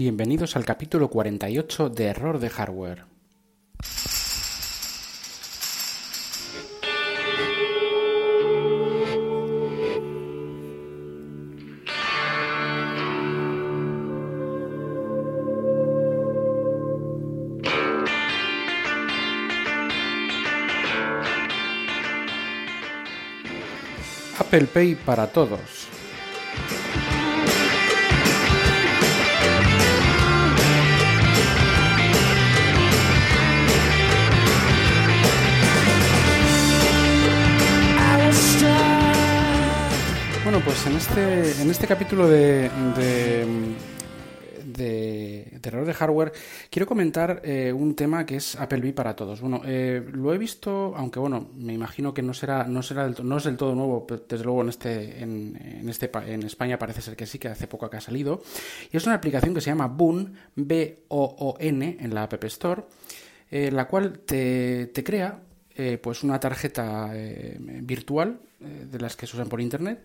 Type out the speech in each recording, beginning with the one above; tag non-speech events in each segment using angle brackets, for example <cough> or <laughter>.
Bienvenidos al capítulo 48 de Error de Hardware. Apple Pay para todos. Pues en este, en este capítulo de, de, de, error de hardware quiero comentar eh, un tema que es Apple V para todos. Bueno, eh, lo he visto, aunque bueno, me imagino que no será, no será no es del todo nuevo, desde luego en este, en, este, en España parece ser que sí, que hace poco que ha salido. Y es una aplicación que se llama Boon, B-O-O-N, en la App Store, eh, la cual te, te crea pues una tarjeta virtual eh, de las que se usan por Internet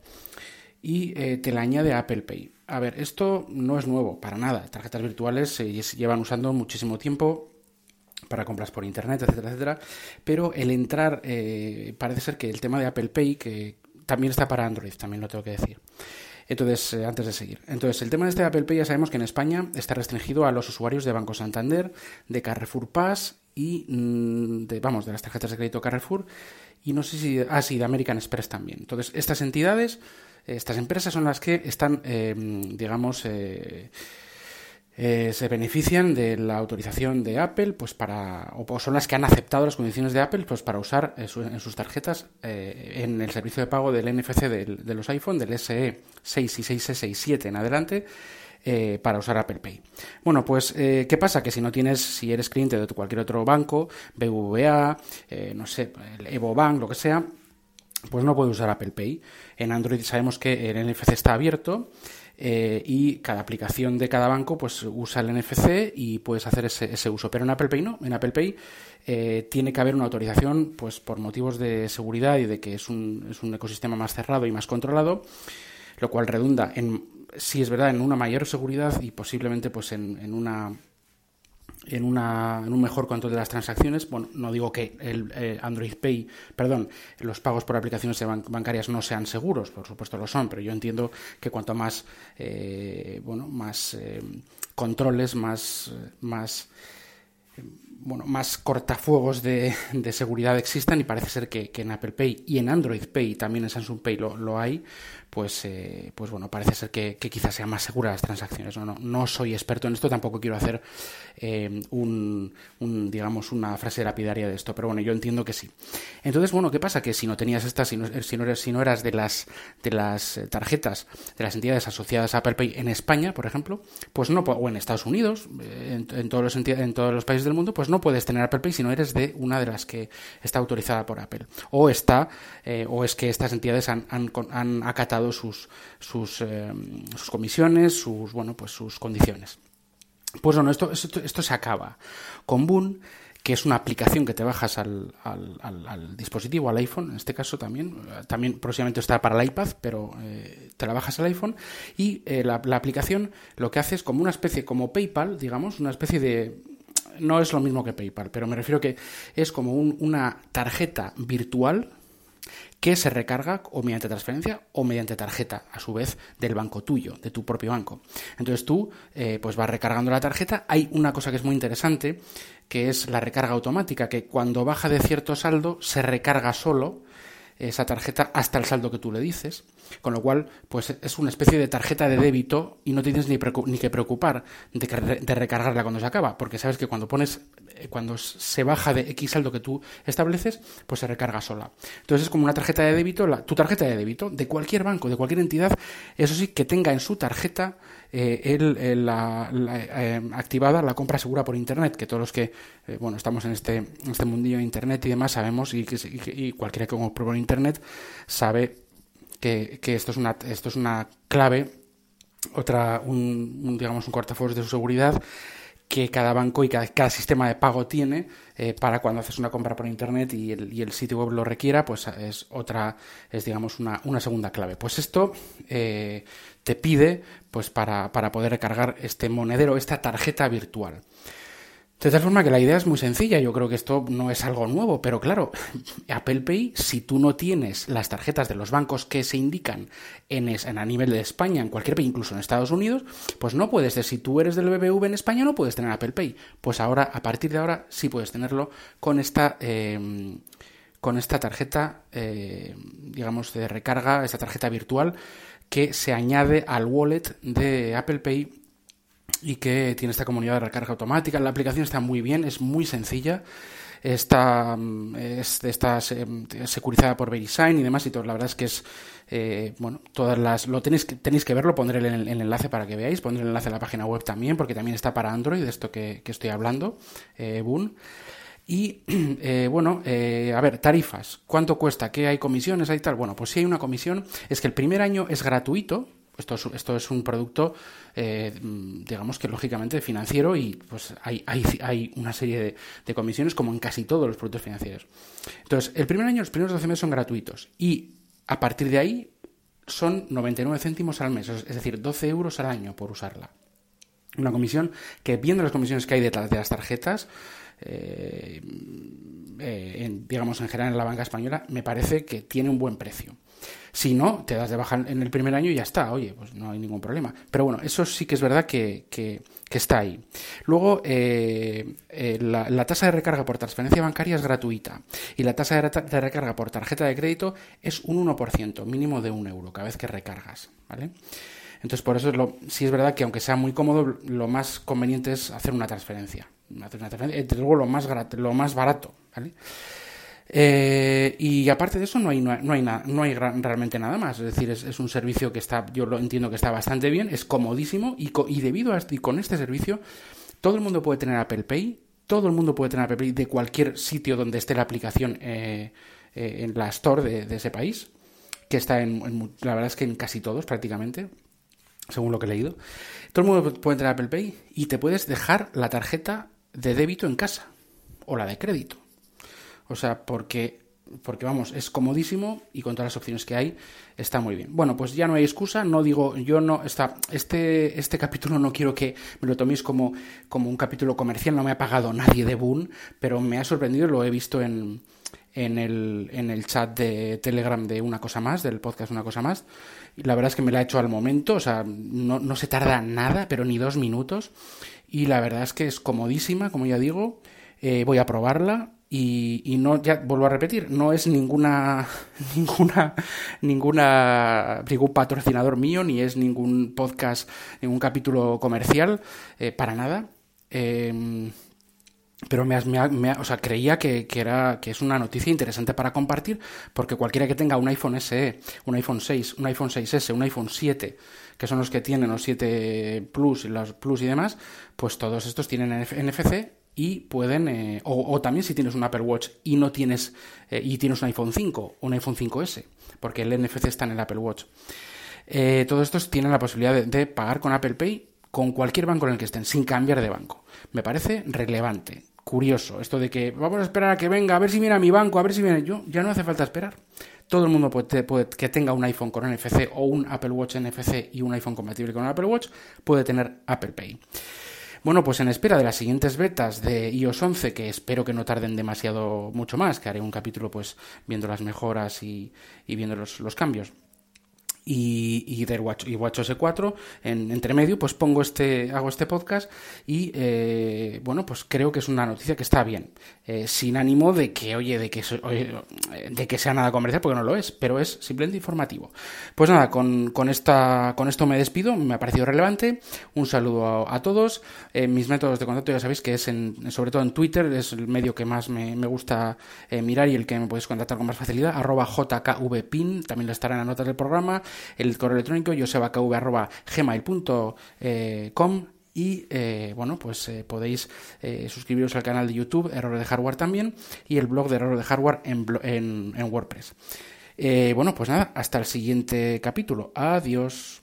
y eh, te la añade Apple Pay. A ver, esto no es nuevo, para nada. Tarjetas virtuales se llevan usando muchísimo tiempo para compras por Internet, etcétera, etcétera. Pero el entrar, eh, parece ser que el tema de Apple Pay, que también está para Android, también lo tengo que decir. Entonces, antes de seguir. Entonces, el tema de este Apple Pay ya sabemos que en España está restringido a los usuarios de Banco Santander, de Carrefour Pass y mm, de, vamos, de las tarjetas de crédito Carrefour y no sé si, ah, sí, de American Express también. Entonces, estas entidades, estas empresas son las que están, eh, digamos, eh, eh, se benefician de la autorización de Apple, pues para, o son las que han aceptado las condiciones de Apple, pues para usar en sus tarjetas en el servicio de pago del NFC de, de los iPhone, del SE 6 y 6S y 7 en adelante, eh, para usar Apple Pay. Bueno, pues, eh, ¿qué pasa? Que si no tienes, si eres cliente de cualquier otro banco, BBVA, eh, no sé, el Evo Bank, lo que sea, pues no puedes usar Apple Pay. En Android sabemos que el NFC está abierto y cada aplicación de cada banco pues usa el NFC y puedes hacer ese, uso. Pero en Apple Pay no. En Apple Pay tiene que haber una autorización pues por motivos de seguridad y de que es un, es un ecosistema más cerrado y más controlado, lo cual redunda en sí es verdad en una mayor seguridad y posiblemente pues en, en una en, una, en un mejor control de las transacciones. Bueno, no digo que el eh, Android Pay, perdón, los pagos por aplicaciones bancarias no sean seguros, por supuesto lo son, pero yo entiendo que cuanto más, eh, bueno, más eh, controles, más, más bueno, más cortafuegos de, de, seguridad existan y parece ser que, que, en Apple Pay y en Android Pay, también en Samsung Pay lo, lo hay, pues, eh, pues bueno, parece ser que, quizás sean más seguras las transacciones. No, no, soy experto en esto, tampoco quiero hacer eh, un, digamos, una frase lapidaria de esto, pero bueno, yo entiendo que sí. Entonces, bueno, ¿qué pasa? Que si no tenías estas, si no, si no, eras, si no eras de las, de las eh, tarjetas de las entidades asociadas a Apple Pay en España, por ejemplo, pues no, o en Estados Unidos, en, todos los en todos los países del mundo, pues no puedes tener Apple Pay si no eres de una de las que está autorizada por Apple. O está, o es que estas entidades han, han, acatado sus, sus, eh, sus comisiones, sus, bueno, pues sus condiciones. Pues bueno, esto, esto, se acaba con Boon, que es una aplicación que te bajas al, al, dispositivo, al iPhone, en este caso también. También próximamente está para el iPad, pero eh, te la bajas al iPhone. Y eh, la, aplicación lo que hace es como una especie, como PayPal, digamos, una especie de. No es lo mismo que PayPal, pero me refiero que es como una tarjeta virtual que se recarga o mediante transferencia o mediante tarjeta, a su vez, del banco tuyo, de tu propio banco. Entonces tú eh, pues vas recargando la tarjeta. Hay una cosa que es muy interesante, que es la recarga automática, que cuando baja de cierto saldo se recarga solo esa tarjeta hasta el saldo que tú le dices, con lo cual pues es una especie de tarjeta de débito y no tienes ni, ni que preocupar de, de, recargarla cuando se acaba, porque sabes que cuando pones eh, cuando se baja de X saldo que tú estableces, pues se recarga sola. Entonces es como una tarjeta de débito, la, tu tarjeta de débito de cualquier banco, de cualquier entidad, eso sí, que tenga en su tarjeta eh, el, la, eh, activada la compra segura por Internet, que todos los que bueno estamos en este, en este mundillo de Internet y demás sabemos, y, que, y, cualquiera que compre por Internet sabe que, que, esto, es una, esto es una clave, otra, un, digamos, un cortafuegos de su seguridad que cada banco y cada, sistema de pago tiene eh, para cuando haces una compra por internet y el, y el, sitio web lo requiera, pues es otra, es digamos una, una segunda clave. Pues esto eh, te pide pues para, para poder recargar este monedero, esta tarjeta virtual. De tal forma que la idea es muy sencilla, yo creo que esto no es algo nuevo, pero claro, <laughs> Apple Pay, si tú no tienes las tarjetas de los bancos que se indican en, a nivel de España, en cualquier país, incluso en Estados Unidos, pues no puedes, si tú eres del BBV en España no puedes tener Apple Pay. Pues ahora, a partir de ahora, sí puedes tenerlo con esta, eh, con esta tarjeta, eh, digamos, de recarga, esta tarjeta virtual que se añade al wallet de Apple Pay y que tiene esta comunidad de recarga automática. La aplicación está muy bien, es muy sencilla. Está, mm, está securizada por VeriSign y demás y todo. La verdad es que es, eh, bueno, todas las, lo tenéis, tenéis que verlo, pondré el, el, enlace para que veáis, pondré el enlace a la página web también, porque también está para Android, de esto que, estoy hablando, eh, Boon. Y <clears throat> eh, bueno, eh, a ver, tarifas. ¿Cuánto cuesta? ¿Qué hay comisiones? ¿Hay tal? Bueno, pues si hay una comisión. Es que el primer año es gratuito, esto es, un producto, eh, digamos que lógicamente financiero y pues hay, hay, hay una serie de, comisiones como en casi todos los productos financieros. Entonces, el primer año, los primeros 12 meses son gratuitos y a partir de ahí son 99 céntimos al mes, es decir, 12 euros al año por usarla. Una comisión que, viendo las comisiones que hay detrás de las tarjetas, eh, eh, digamos en general en la banca española, me parece que tiene un buen precio. Si no, te das de baja en el primer año y ya está, oye, pues no hay ningún problema. Pero bueno, eso sí que es verdad que, que, está ahí. Luego, eh, eh, la, tasa de recarga por transferencia bancaria es gratuita y la tasa de, recarga por tarjeta de crédito es un 1%, mínimo de un euro cada vez que recargas, ¿vale? Entonces, por eso es lo, sí es verdad que aunque sea muy cómodo, lo más conveniente es hacer una transferencia. Transferencia, luego lo más, lo más barato, ¿vale? Eh, y aparte de eso no hay, no hay, no hay realmente nada más. Es decir, es, un servicio que está, yo lo entiendo que está bastante bien, es comodísimo y, y debido a y con este servicio todo el mundo puede tener Apple Pay, todo el mundo puede tener Apple Pay de cualquier sitio donde esté la aplicación eh, eh, en la store de, ese país, que está en, la verdad es que en casi todos prácticamente, según lo que he leído. Todo el mundo puede tener Apple Pay y te puedes dejar la tarjeta de débito en casa o la de crédito o sea, porque, porque vamos, es comodísimo y con todas las opciones que hay está muy bien. Bueno, pues ya no hay excusa, no digo, yo no, está, este, este capítulo no quiero que me lo toméis como, como un capítulo comercial, no me ha pagado nadie de Boon, pero me ha sorprendido, lo he visto en, en el, en el chat de Telegram de Una Cosa Más, del podcast Una Cosa Más. Y la verdad es que me la ha hecho al momento, o sea, no, no se tarda nada, pero ni dos minutos. Y la verdad es que es comodísima, como ya digo. Eh, voy a probarla y, no, ya vuelvo a repetir, no es ninguna, <laughs> ninguna, ninguna, ningún patrocinador mío, ni es ningún podcast, ningún capítulo comercial, eh, para nada. Em, pero me, me, o sea, creía que, que, era, que es una noticia interesante para compartir, porque cualquiera que tenga un iPhone SE, un iPhone 6, un iPhone 6S, un iPhone 7, que son los que tienen los 7 Plus y los Plus y demás, pues todos estos tienen NFC y pueden, eh, o, también si tienes un Apple Watch y no tienes, eh, y tienes un iPhone 5 un iPhone 5S, porque el NFC está en el Apple Watch. Eh, todos estos tienen la posibilidad de, pagar con Apple Pay con cualquier banco en el que estén, sin cambiar de banco. Me parece relevante, curioso, esto de que vamos a esperar a que venga, a ver si viene a mi banco, a ver si viene yo, ya no hace falta esperar. Todo el mundo puede, puede, que tenga un iPhone con NFC o un Apple Watch NFC y un iPhone compatible con un Apple Watch puede tener Apple Pay. Bueno, pues en espera de las siguientes betas de iOS 11, que espero que no tarden demasiado mucho más, que haré un capítulo pues viendo las mejoras y, viendo los cambios. Y, y del Watch, y WatchOS 4 en entre medio pues pongo este hago este podcast y eh, bueno pues creo que es una noticia que está bien. Eh, sin ánimo de que oye de que de que sea nada comercial porque no lo es pero es simplemente informativo. Pues nada con, con esta con esto me despido me ha parecido relevante. Un saludo a, todos. Eh, mis métodos de contacto ya sabéis que es en, sobre todo en Twitter es el medio que más me, me gusta mirar y el que me podéis contactar con más facilidad arroba jkvpin también lo estará en las notas del programa. El correo electrónico josebakv.gmail.com y eh, bueno pues eh, podéis eh, suscribiros al canal de YouTube Error de Hardware también y el blog de Error de Hardware en, en WordPress. Bueno pues nada hasta el siguiente capítulo. Adiós